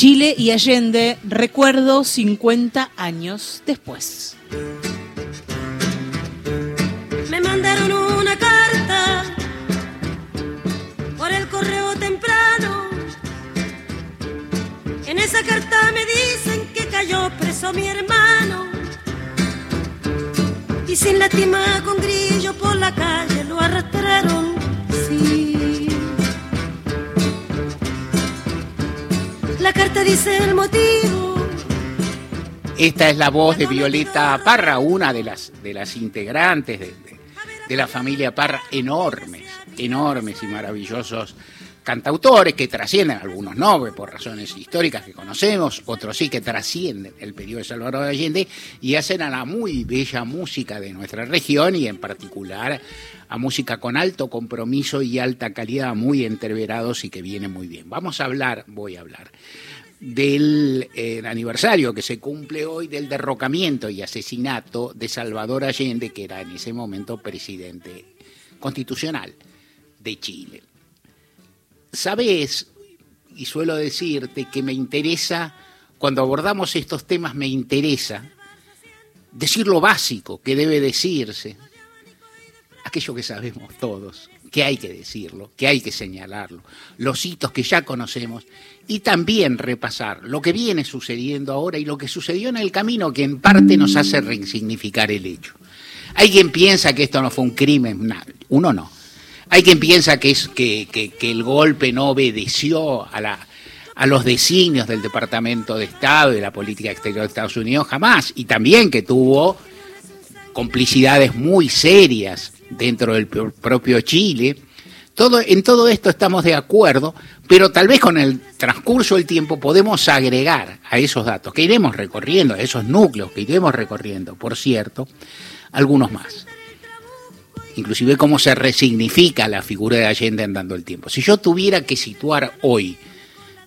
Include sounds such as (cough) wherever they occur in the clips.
Chile y Allende, recuerdo 50 años después. Me mandaron una carta por el correo temprano. En esa carta me dicen que cayó preso mi hermano. Y sin lástima con grillo por la calle lo arrastraron, La carta dice el motivo. Esta es la voz de Violeta Parra, una de las, de las integrantes de, de- de la familia Parra, enormes, enormes y maravillosos cantautores que trascienden, algunos no, por razones históricas que conocemos, otros sí que trascienden el periodo de Salvador Allende y hacen a la muy bella música de nuestra región y en particular a música con alto compromiso y alta calidad, muy entreverados y que viene muy bien. Vamos a hablar, voy a hablar del eh, aniversario que se cumple hoy del derrocamiento y asesinato de Salvador Allende, que era en ese momento presidente constitucional de Chile. Sabes, y suelo decirte que me interesa, cuando abordamos estos temas, me interesa decir lo básico que debe decirse, aquello que sabemos todos, que hay que decirlo, que hay que señalarlo, los hitos que ya conocemos y también repasar lo que viene sucediendo ahora y lo que sucedió en el camino que en parte nos hace resignificar el hecho. Hay quien piensa que esto no fue un crimen, uno no. Hay quien piensa que, es, que, que- el golpe no obedeció a, la, a los designios del Departamento de Estado y de la política exterior de Estados Unidos, jamás. Y también que tuvo complicidades muy serias dentro del pro- propio Chile. Todo, en todo esto estamos de acuerdo, pero tal vez con el transcurso del tiempo podemos agregar a esos datos que iremos recorriendo, a esos núcleos que iremos recorriendo, por cierto, algunos más. Inclusive cómo se resignifica la figura de Allende andando el tiempo. Si yo tuviera que situar hoy,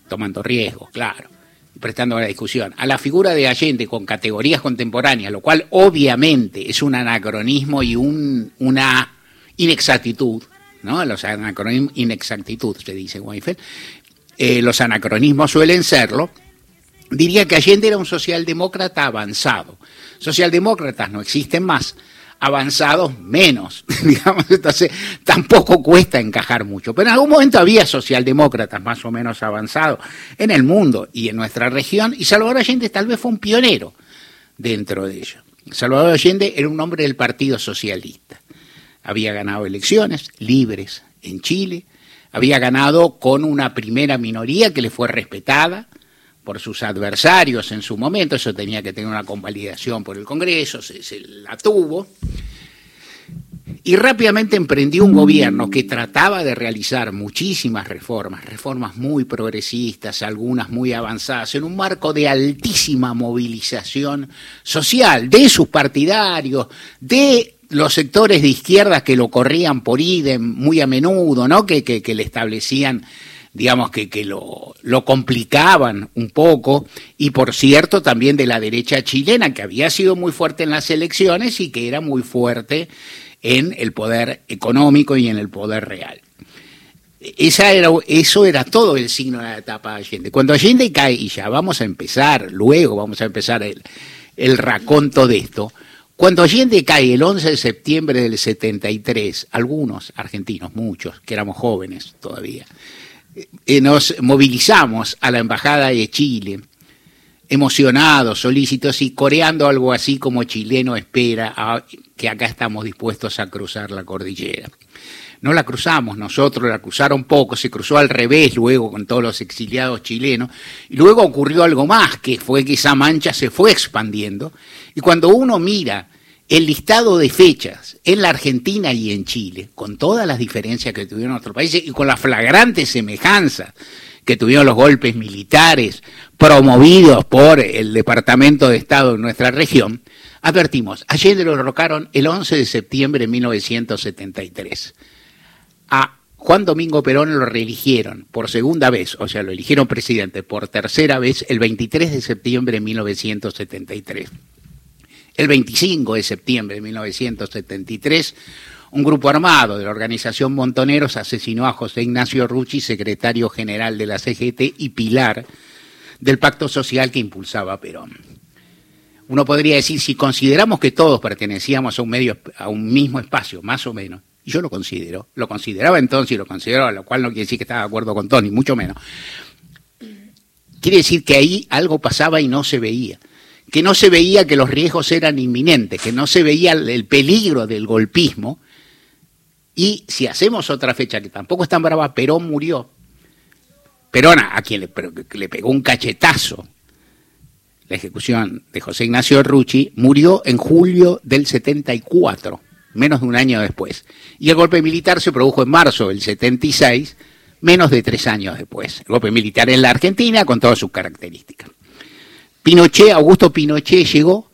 tomando riesgos, claro, y prestando la discusión, a la figura de Allende con categorías contemporáneas, lo cual obviamente es un anacronismo y un- una inexactitud, ¿no? Los anacronismos, inexactitud, se dice Weinfeld, eh, los anacronismos suelen serlo, diría que Allende era un socialdemócrata avanzado. Socialdemócratas no existen más, avanzados menos, (laughs) digamos, entonces tampoco cuesta encajar mucho. Pero en algún momento había socialdemócratas más o menos avanzados en el mundo y en nuestra región, y Salvador Allende tal vez fue un pionero dentro de ello. Salvador Allende era un hombre del Partido Socialista. Había ganado elecciones libres en Chile, había ganado con una primera minoría que le fue respetada por sus adversarios en su momento, eso tenía que tener una convalidación por el Congreso, se, la tuvo, y rápidamente emprendió un gobierno que trataba de realizar muchísimas reformas, reformas muy progresistas, algunas muy avanzadas, en un marco de altísima movilización social de sus partidarios, de los sectores de izquierda que lo corrían por idem muy a menudo, ¿no? que le establecían digamos que, que lo, lo, complicaban un poco, y por cierto también de la derecha chilena, que había sido muy fuerte en las elecciones y que era muy fuerte en el poder económico y en el poder real. Esa era, eso era todo el signo de la etapa de Allende. Cuando Allende cae, y ya vamos a empezar, luego vamos a empezar el, el raconto de esto, cuando Allende cae el 11 de septiembre del 73, algunos argentinos, muchos, que éramos jóvenes todavía, eh, nos movilizamos a la Embajada de Chile, emocionados, solícitos y coreando algo así como chileno espera a, que acá estamos dispuestos a cruzar la cordillera. No la cruzamos nosotros, la cruzaron poco, se cruzó al revés luego con todos los exiliados chilenos, y luego ocurrió algo más, que fue que esa mancha se fue expandiendo, y cuando uno mira el listado de fechas en la Argentina y en Chile, con todas las diferencias que tuvieron nuestros países y con la flagrante semejanza que tuvieron los golpes militares promovidos por el Departamento de Estado en nuestra región, advertimos, Allende lo derrocaron el 11 de septiembre de 1973. A Juan Domingo Perón lo reeligieron por segunda vez, o sea, lo eligieron presidente por tercera vez el 23 de septiembre de 1973. El 25 de septiembre de 1973, un grupo armado de la organización Montoneros asesinó a José Ignacio Rucci, secretario general de la CGT y pilar del pacto social que impulsaba Perón. Uno podría decir, si consideramos que todos pertenecíamos a un, medio, a un mismo espacio, más o menos, y yo lo considero, lo consideraba entonces y lo considero, lo cual no quiere decir que estaba de acuerdo con Tony, mucho menos. Quiere decir que ahí algo pasaba y no se veía. Que no se veía que los riesgos eran inminentes, que no se veía el peligro del golpismo. Y si hacemos otra fecha que tampoco es tan brava, Perón murió. Perón, a quien le, pegó un cachetazo la ejecución de José Ignacio Rucci, murió en julio del 74 menos de un año después. Y el golpe militar se produjo en marzo del 76, menos de tres años después. El golpe militar en la Argentina con todas sus características. Pinochet, Augusto Pinochet llegó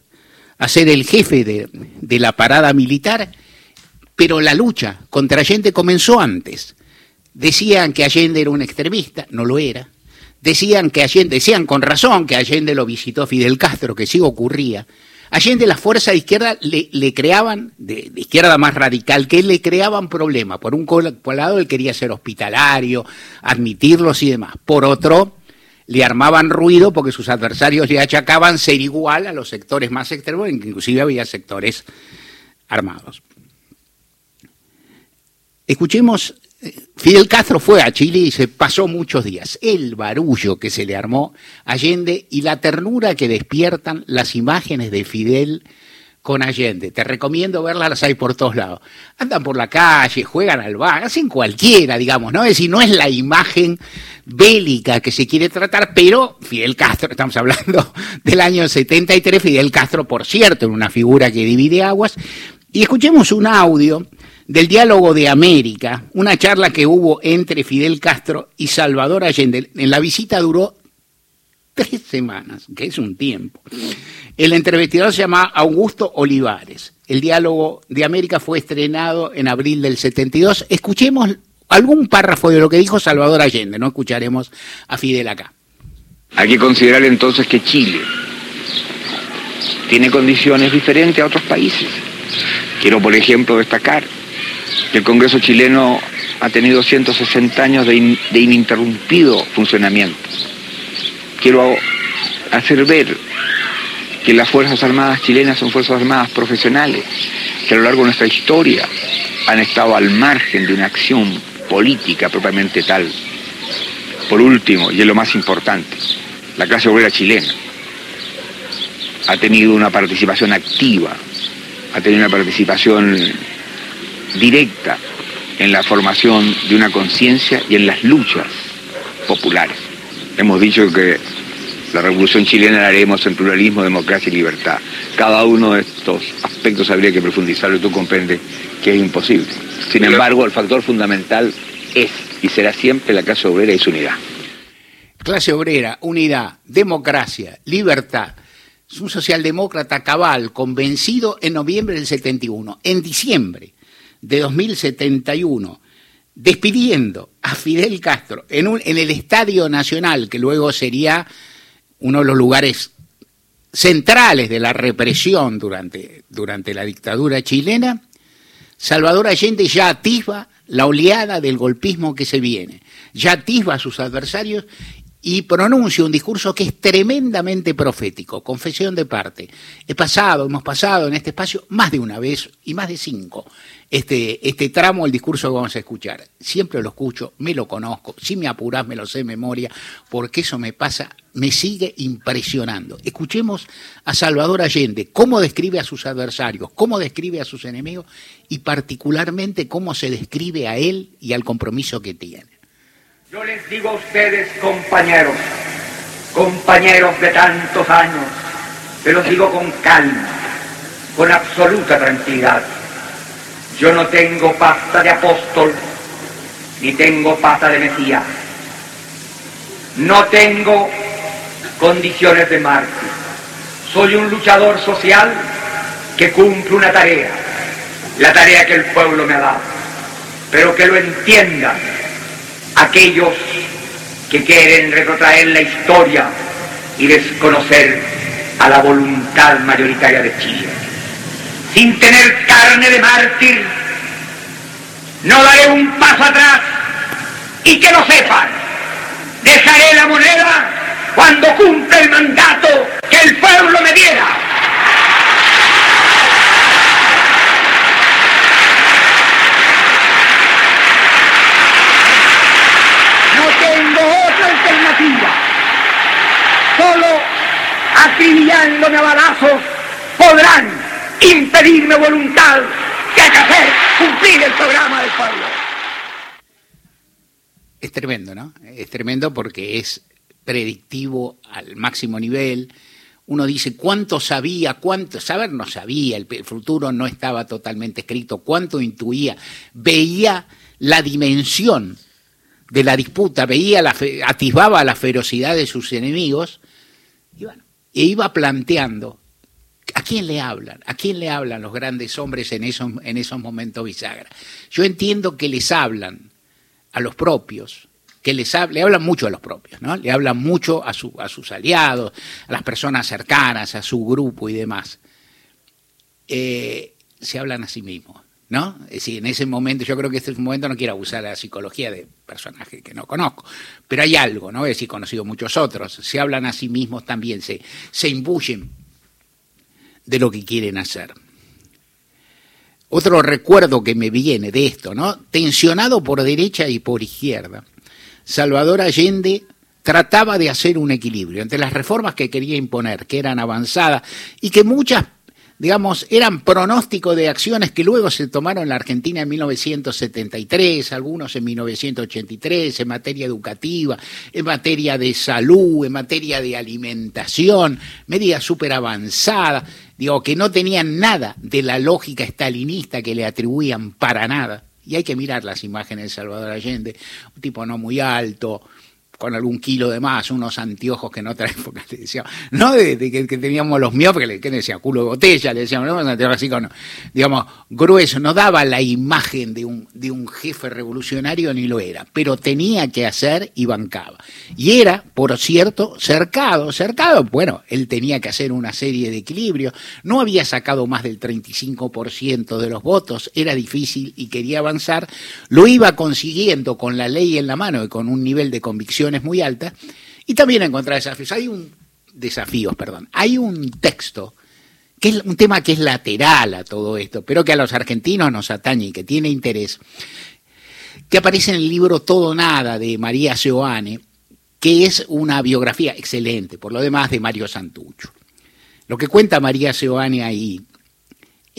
a ser el jefe de, la parada militar, pero la lucha contra Allende comenzó antes. Decían que Allende era un extremista, no lo era. Decían que Allende, decían con razón que Allende lo visitó Fidel Castro, que sí ocurría, Allende las fuerzas de izquierda le, creaban, de, izquierda más radical, que le creaban problemas. Por un lado, él quería ser hospitalario, admitirlos y demás. Por otro, le armaban ruido porque sus adversarios le achacaban ser igual a los sectores más extremos, en que inclusive había sectores armados. Escuchemos Fidel Castro fue a Chile y se pasó muchos días. El barullo que se le armó a Allende y la ternura que despiertan las imágenes de Fidel con Allende. Te recomiendo verlas, las hay por todos lados. Andan por la calle, juegan al bar, hacen cualquiera, digamos, ¿no? Es decir, no es la imagen bélica que se quiere tratar, pero Fidel Castro, estamos hablando (laughs) del año 73, Fidel Castro, por cierto, en una figura que divide aguas. Y escuchemos un audio del diálogo de América, una charla que hubo entre Fidel Castro y Salvador Allende. En la visita duró tres semanas, que es un tiempo. El entrevistador se llama Augusto Olivares. El diálogo de América fue estrenado en abril del 72. Escuchemos algún párrafo de lo que dijo Salvador Allende, no escucharemos a Fidel acá. Hay que considerar entonces que Chile tiene condiciones diferentes a otros países. Quiero, por ejemplo, destacar el Congreso chileno ha tenido 160 años de, ininterrumpido funcionamiento. Quiero hacer ver que las Fuerzas Armadas chilenas son Fuerzas Armadas profesionales, que a lo largo de nuestra historia han estado al margen de una acción política propiamente tal. Por último, y es lo más importante, la clase obrera chilena ha tenido una participación activa, ha tenido una participación directa en la formación de una conciencia y en las luchas populares. Hemos dicho que la revolución chilena la haremos en pluralismo, democracia y libertad. Cada uno de estos aspectos habría que profundizarlo y tú comprendes que es imposible. Sin embargo, el factor fundamental es y será siempre la clase obrera y su unidad. Clase obrera, unidad, democracia, libertad. Es un socialdemócrata cabal, convencido en noviembre del 71. En diciembre de 2071, despidiendo a Fidel Castro en, el Estadio Nacional, que luego sería uno de los lugares centrales de la represión durante, durante la dictadura chilena, Salvador Allende ya atisba la oleada del golpismo que se viene, ya atisba a sus adversarios y pronuncia un discurso que es tremendamente profético, confesión de parte. He pasado, hemos pasado en este espacio más de una vez y más de cinco este, este tramo del discurso que vamos a escuchar. Siempre lo escucho, me lo conozco, si me apurás me lo sé de memoria, porque eso me pasa, me sigue impresionando. Escuchemos a Salvador Allende, cómo describe a sus adversarios, cómo describe a sus enemigos y particularmente cómo se describe a él y al compromiso que tiene. Yo les digo a ustedes, compañeros, compañeros de tantos años, se los digo con calma, con absoluta tranquilidad. Yo no tengo pasta de apóstol, ni tengo pasta de Mesías. No tengo condiciones de mártir. Soy un luchador social que cumple una tarea, la tarea que el pueblo me ha dado, pero que lo entiendan aquellos que quieren retrotraer la historia y desconocer a la voluntad mayoritaria de Chile. Sin tener carne de mártir, no daré un paso atrás y que lo sepan, dejaré la moneda cuando cumple el mandato que el pueblo me diera. No tengo otra alternativa. Solo acribillándome a balazos podrán impedirme voluntad de hacer cumplir el programa del pueblo. Es tremendo, ¿no? Es tremendo porque es predictivo al máximo nivel. Uno dice cuánto sabía, cuánto, saber no sabía, el, futuro no estaba totalmente escrito, cuánto intuía, veía la dimensión de la disputa, veía la fe- atisbaba la ferocidad de sus enemigos y e iba planteando ¿A quién le hablan? ¿A quién le hablan los grandes hombres en esos, en esos momentos bisagra? Yo entiendo que les hablan a los propios, que les hab- le hablan mucho a los propios, ¿no? Le hablan mucho a, su, a sus aliados, a las personas cercanas, a su grupo y demás. Eh, se hablan a sí mismos, ¿no? Es decir, en ese momento, yo creo que este es un momento, no quiero abusar de la psicología de personajes que no conozco, pero hay algo, ¿no? Es decir, conocido muchos otros, se hablan a sí mismos también, se, se imbuyen de lo que quieren hacer. Otro recuerdo que me viene de esto, ¿no? Tensionado por derecha y por izquierda, Salvador Allende trataba de hacer un equilibrio entre las reformas que quería imponer, que eran avanzadas y que muchas, digamos, eran pronóstico de acciones que luego se tomaron en la Argentina en 1973, algunos en 1983, en materia educativa, en materia de salud, en materia de alimentación, medidas súper avanzadas, digo, que no tenían nada de la lógica estalinista que le atribuían para nada. Y hay que mirar las imágenes de Salvador Allende, un tipo no muy alto, con algún kilo de más, unos anteojos que en otra época le decíamos, no de, que, teníamos los miopes, que le, decía culo de botella, le decíamos, no, así con, digamos, grueso, no daba la imagen de un, de un jefe revolucionario ni lo era, pero tenía que hacer y bancaba. Y era, por cierto, cercado, cercado, bueno, él tenía que hacer una serie de equilibrios, no había sacado más del 35% de los votos, era difícil y quería avanzar, lo iba consiguiendo con la ley en la mano y con un nivel de convicción muy alta y también encontrar desafíos. Hay un desafíos, perdón. Hay un texto que es un tema que es lateral a todo esto, pero que a los argentinos nos atañe y que tiene interés, que aparece en el libro Todo Nada de María Seoane, que es una biografía excelente, por lo demás, de Mario Santucho. Lo que cuenta María Seoane ahí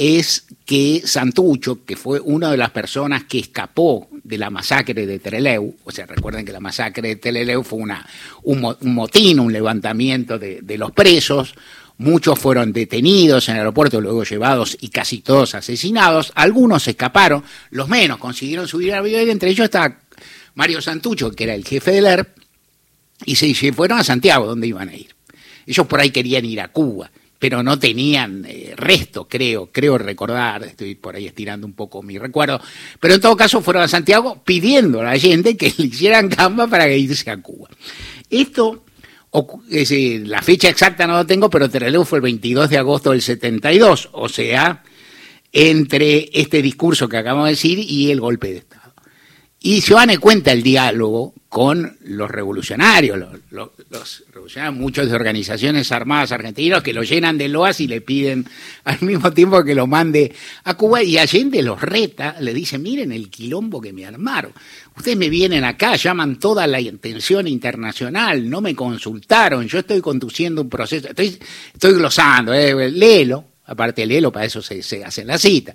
es que Santucho, que fue una de las personas que escapó de la masacre de Trelew, o sea, recuerden que la masacre de Trelew fue una, un, motín, un levantamiento de, de, los presos, muchos fueron detenidos en el aeropuerto, luego llevados y casi todos asesinados, algunos escaparon, los menos consiguieron subir al avión, entre ellos está Mario Santucho, que era el jefe del ERP, y se fueron a Santiago, donde iban a ir. Ellos por ahí querían ir a Cuba pero no tenían eh, resto, creo, creo recordar, estoy por ahí estirando un poco mi recuerdo, pero en todo caso fueron a Santiago pidiendo a la gente que (laughs) le hicieran gamba para irse a Cuba. Esto, es decir, la fecha exacta no lo tengo, pero Tereleu fue el 22 de agosto del 72, o sea, entre este discurso que acabamos de decir y el golpe de Estado. Y Joane cuenta el diálogo con los revolucionarios, los, revolucionarios, muchos de organizaciones armadas argentinos que lo llenan de loas y le piden al mismo tiempo que lo mande a Cuba y Allende los reta, le dice, miren el quilombo que me armaron. Ustedes me vienen acá, llaman toda la atención internacional, no me consultaron, yo estoy conduciendo un proceso, estoy, estoy glosando, eh, léelo, aparte léelo, para eso se, se hace la cita.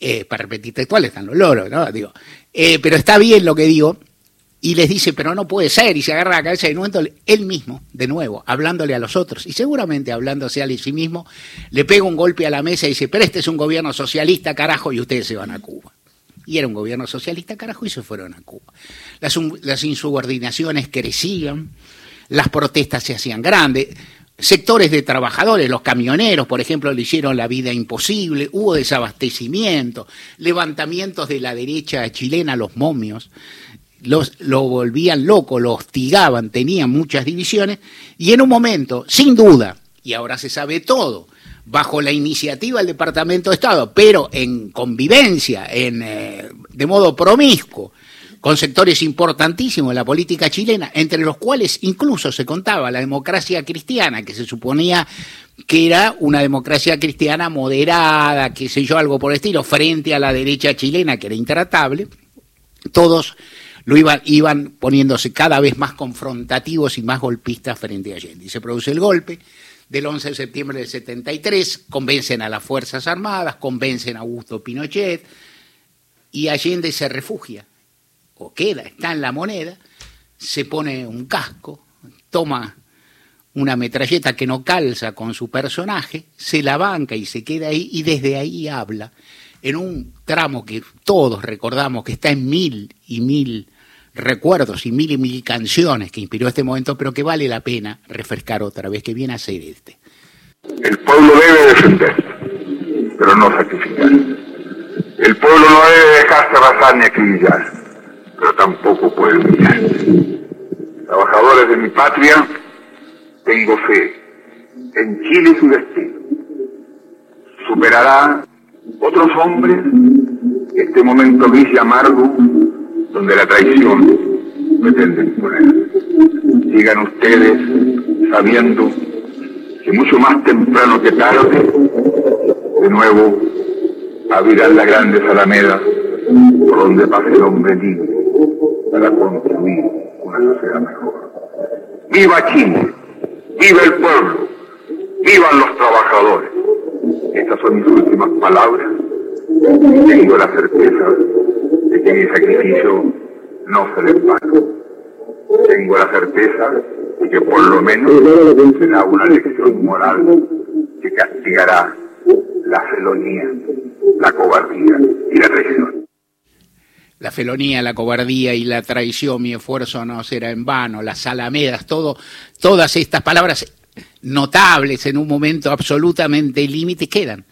Eh, para repetir textual están los loros, ¿no? Digo, eh, pero está bien lo que digo, y les dice, pero no puede ser, y se agarra la cabeza de momento él mismo, de nuevo, hablándole a los otros, y seguramente hablándose a sí mismo, le pega un golpe a la mesa y dice, pero este es un gobierno socialista, carajo, y ustedes se van a Cuba. Y era un gobierno socialista, carajo, y se fueron a Cuba. Las insubordinaciones crecían, las protestas se hacían grandes, sectores de trabajadores, los camioneros, por ejemplo, le hicieron la vida imposible, hubo desabastecimiento, levantamientos de la derecha chilena, los momios, los, lo volvían loco, lo hostigaban, tenían muchas divisiones, y en un momento, sin duda, y ahora se sabe todo, bajo la iniciativa del Departamento de Estado, pero en convivencia, en, eh, de modo promiscuo, con sectores importantísimos de la política chilena, entre los cuales incluso se contaba la democracia cristiana, que se suponía que era una democracia cristiana moderada, qué sé yo, algo por el estilo, frente a la derecha chilena, que era intratable, todos lo iban, iban poniéndose cada vez más confrontativos y más golpistas frente a Allende. Y se produce el golpe del 11 de septiembre del 73, convencen a las Fuerzas Armadas, convencen a Augusto Pinochet, y Allende se refugia o queda, está en la moneda, se pone un casco, toma una metralleta que no calza con su personaje, se la banca y se queda ahí y desde ahí habla en un tramo que todos recordamos que está en mil y mil recuerdos y mil y mil canciones que inspiró este momento, pero que vale la pena refrescar otra vez, que viene a ser este. El pueblo debe defender, pero no sacrificar. El pueblo no debe dejarse arrasar ni acribillar pero tampoco puede humillar. Trabajadores de mi patria, tengo fe en Chile su destino. Superará otros hombres este momento gris y amargo donde la traición pretende imponer. Sigan ustedes sabiendo que mucho más temprano que tarde, de nuevo abrirán la grande Alameda por donde pase el hombre libre para construir una sociedad mejor. ¡Viva Chile! ¡Viva el pueblo! ¡Vivan los trabajadores! Estas son mis últimas palabras. Tengo la certeza de que mi sacrificio no se les Tengo la certeza de que por lo menos será una lección moral que castigará la felonía, la cobardía y la traición la felonía, la cobardía y la traición, mi esfuerzo no será en vano, las alamedas, todo, todas estas palabras notables en un momento absolutamente límite quedan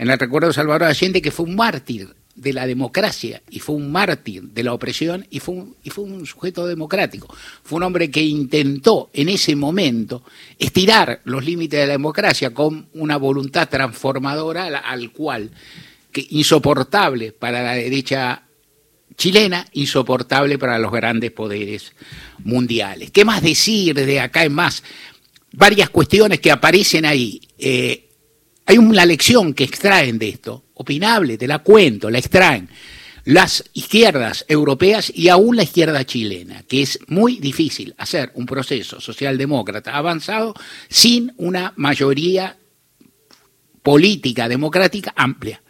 en el recuerdo de Salvador Allende, que fue un mártir de la democracia y fue un mártir de la opresión y fue un, sujeto democrático. Fue un hombre que intentó en ese momento estirar los límites de la democracia con una voluntad transformadora al, al cual, que insoportable para la derecha chilena, insoportable para los grandes poderes mundiales. ¿Qué más decir de acá en más? Varias cuestiones que aparecen ahí. Eh, hay una lección que extraen de esto, opinable, te la cuento, la extraen las izquierdas europeas y aún la izquierda chilena, que es muy difícil hacer un proceso socialdemócrata avanzado sin una mayoría política democrática amplia.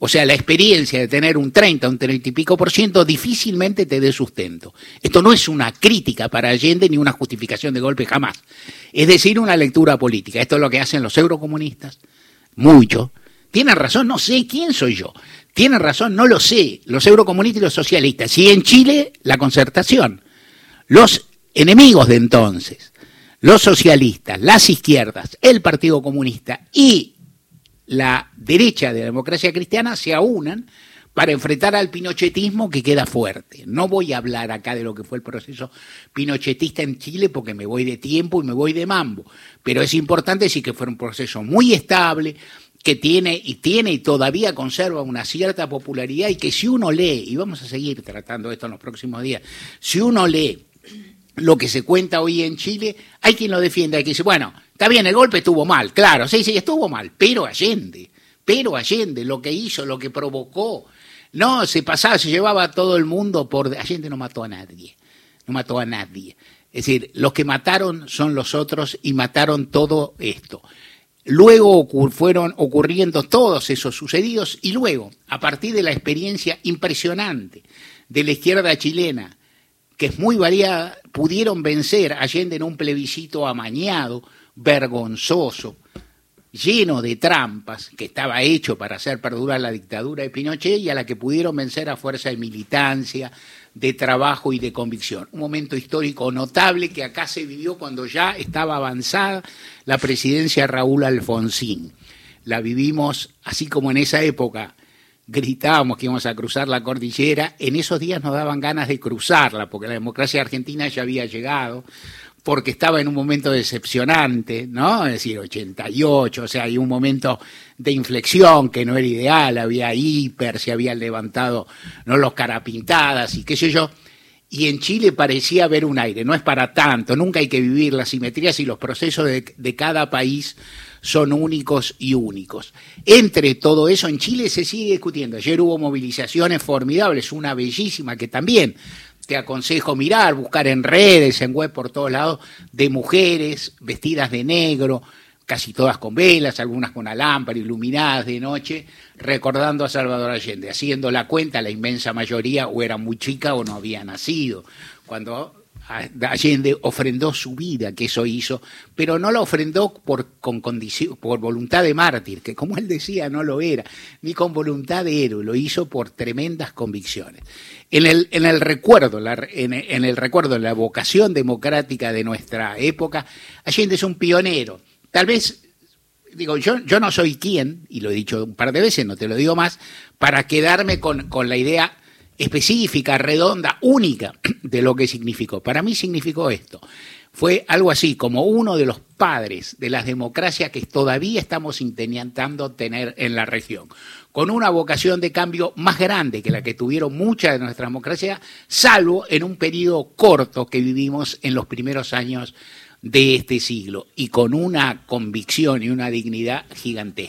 O sea, la experiencia de tener un 30, un 30 y pico por ciento difícilmente te dé sustento. Esto no es una crítica para Allende ni una justificación de golpe jamás. Es decir, una lectura política. Esto es lo que hacen los eurocomunistas. Mucho. Tienen razón, no sé quién soy yo. Tienen razón, no lo sé. Los eurocomunistas y los socialistas. Y en Chile, la concertación. Los enemigos de entonces, los socialistas, las izquierdas, el Partido Comunista y la derecha de la democracia cristiana se aunan para enfrentar al pinochetismo que queda fuerte. No voy a hablar acá de lo que fue el proceso pinochetista en Chile porque me voy de tiempo y me voy de mambo, pero es importante decir que fue un proceso muy estable, que tiene y tiene y todavía conserva una cierta popularidad y que si uno lee, y vamos a seguir tratando esto en los próximos días, si uno lee lo que se cuenta hoy en Chile, hay quien lo defiende, hay quien dice, bueno, está bien, el golpe estuvo mal, claro, sí, sí, estuvo mal, pero Allende, pero Allende, lo que hizo, lo que provocó, no, se pasaba, se llevaba a todo el mundo por... Allende no mató a nadie, no mató a nadie. Es decir, los que mataron son los otros y mataron todo esto. Luego fueron ocurriendo todos esos sucedidos y luego, a partir de la experiencia impresionante de la izquierda chilena, que es muy variada, pudieron vencer Allende en un plebiscito amañado, vergonzoso, lleno de trampas, que estaba hecho para hacer perdurar la dictadura de Pinochet y a la que pudieron vencer a fuerza de militancia, de trabajo y de convicción. Un momento histórico notable que acá se vivió cuando ya estaba avanzada la presidencia de Raúl Alfonsín. La vivimos así como en esa época gritábamos que íbamos a cruzar la cordillera, en esos días nos daban ganas de cruzarla, porque la democracia argentina ya había llegado, porque estaba en un momento decepcionante, ¿no? Es decir, 88, o sea, hay un momento de inflexión que no era ideal, había hiper, se habían levantado, ¿no? Los carapintadas y qué sé yo. Y en Chile parecía haber un aire. No es para tanto, nunca hay que vivir las simetrías y los procesos de, cada país son únicos y únicos. Entre todo eso, en Chile se sigue discutiendo. Ayer hubo movilizaciones formidables, una bellísima que también te aconsejo mirar, buscar en redes, en web por todos lados, de mujeres vestidas de negro, casi todas con velas, algunas con alámpara, iluminadas de noche, recordando a Salvador Allende, haciendo la cuenta, la inmensa mayoría o era muy chica o no había nacido. Cuando Allende ofrendó su vida, que eso hizo, pero no la ofrendó por, con por voluntad de mártir, que como él decía no lo era, ni con voluntad de héroe, lo hizo por tremendas convicciones. En el, en el recuerdo, la, en, en la vocación democrática de nuestra época, Allende es un pionero. Tal vez digo, yo, yo no soy quien, y lo he dicho un par de veces, no te lo digo más, para quedarme con, con la idea específica, redonda, única (clears throat) de lo que significó. Para mí significó esto. Fue algo así como uno de los padres de las democracias que todavía estamos intentando tener en la región, con una vocación de cambio más grande que la que tuvieron muchas de nuestras democracias, salvo en un periodo corto que vivimos en los primeros años de este siglo y con una convicción y una dignidad gigantesca.